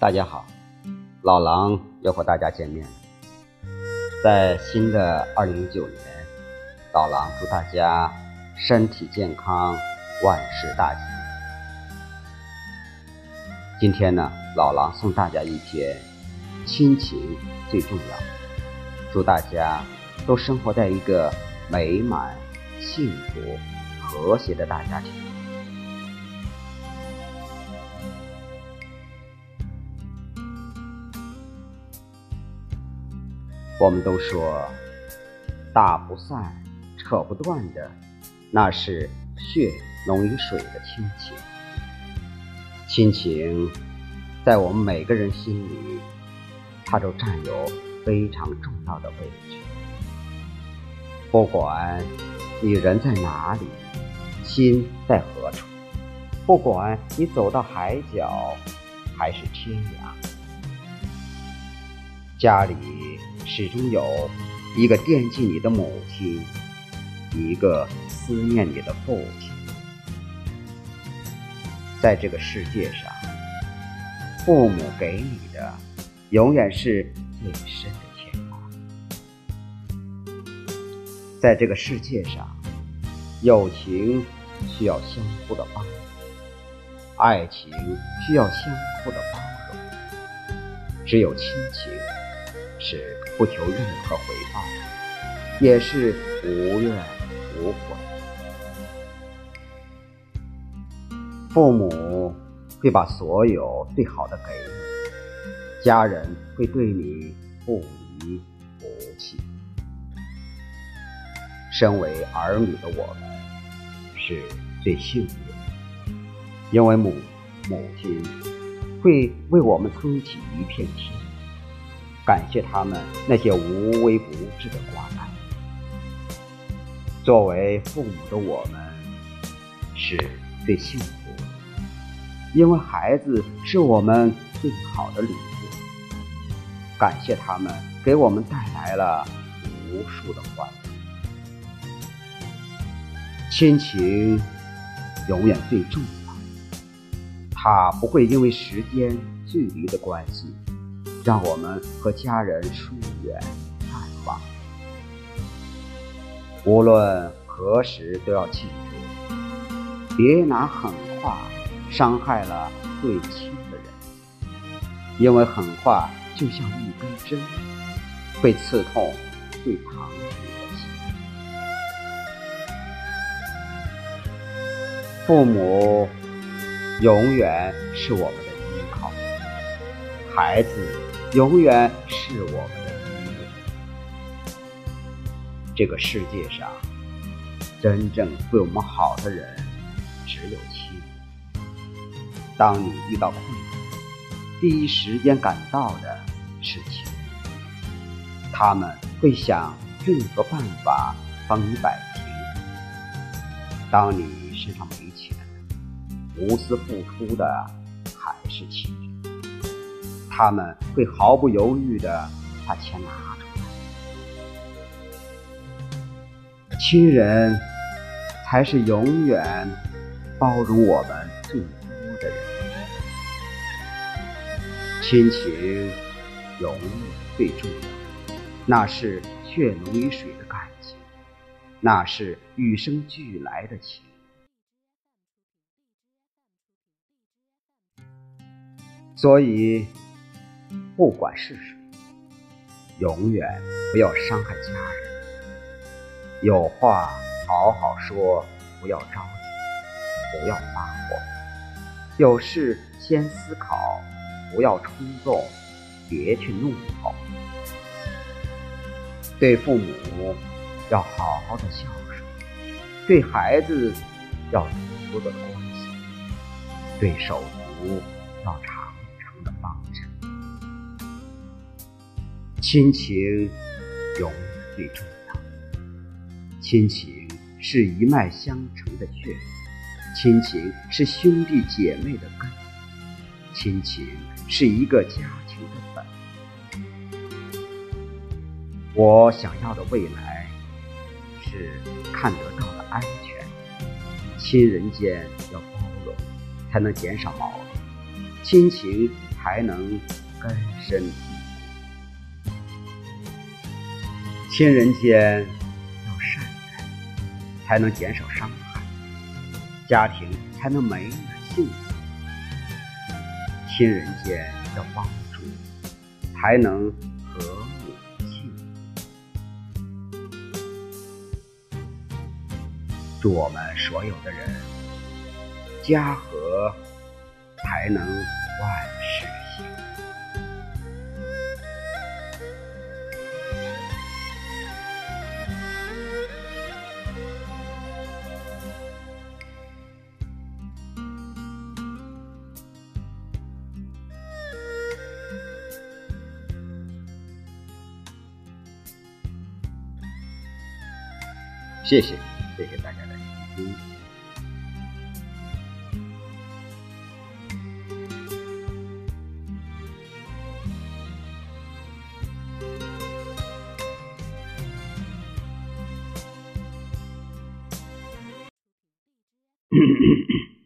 大家好，老狼又和大家见面了。在新的二零一九年，老狼祝大家身体健康，万事大吉。今天呢，老狼送大家一篇：亲情最重要。祝大家都生活在一个美满、幸福、和谐的大家庭。我们都说，打不散、扯不断的，那是血浓于水的亲情。亲情，在我们每个人心里，它都占有非常重要的位置。不管你人在哪里，心在何处；不管你走到海角还是天涯，家里。始终有一个惦记你的母亲，一个思念你的父亲。在这个世界上，父母给你的永远是最深的牵挂。在这个世界上，友情需要相互的帮助，爱情需要相互的包容，只有亲情是。不求任何回报，也是无怨无悔。父母会把所有最好的给你，家人会对你不离不弃。身为儿女的我们是最幸运的，因为母母亲会为我们撑起一片天。感谢他们那些无微不至的关爱。作为父母的我们是最幸福的，因为孩子是我们最好的礼物。感谢他们给我们带来了无数的欢乐。亲情永远最重要，它不会因为时间、距离的关系。让我们和家人疏远淡忘，无论何时都要记住，别拿狠话伤害了最亲的人，因为狠话就像一根针，会刺痛最疼你的心。父母永远是我们的，孩子。永远是我们的依恋。这个世界上，真正对我们好的人只有亲人。当你遇到困难，第一时间赶到的是亲人，他们会想任何办法帮你摆平。当你身上没钱，无私付出的还是亲人。他们会毫不犹豫地把钱拿出来。亲人才是永远包容我们最多的人。亲情永远最重要，那是血浓于水的感情，那是与生俱来的情。所以。不管是谁，永远不要伤害家人。有话好好说，不要着急，不要发火。有事先思考，不要冲动，别去怒吼。对父母要好好的孝顺，对孩子要多多的关心，对手足要常。亲情永最重要。亲情是一脉相承的血，亲情是兄弟姐妹的根，亲情是一个家庭的本。我想要的未来是看得到的安全。亲人间要包容，才能减少矛盾；亲情才能根深亲人间要善待，才能减少伤害，家庭才能美满幸福。亲人间要帮助，才能和睦幸福。祝我们所有的人家和，才能万谢谢，谢谢大家的聆听。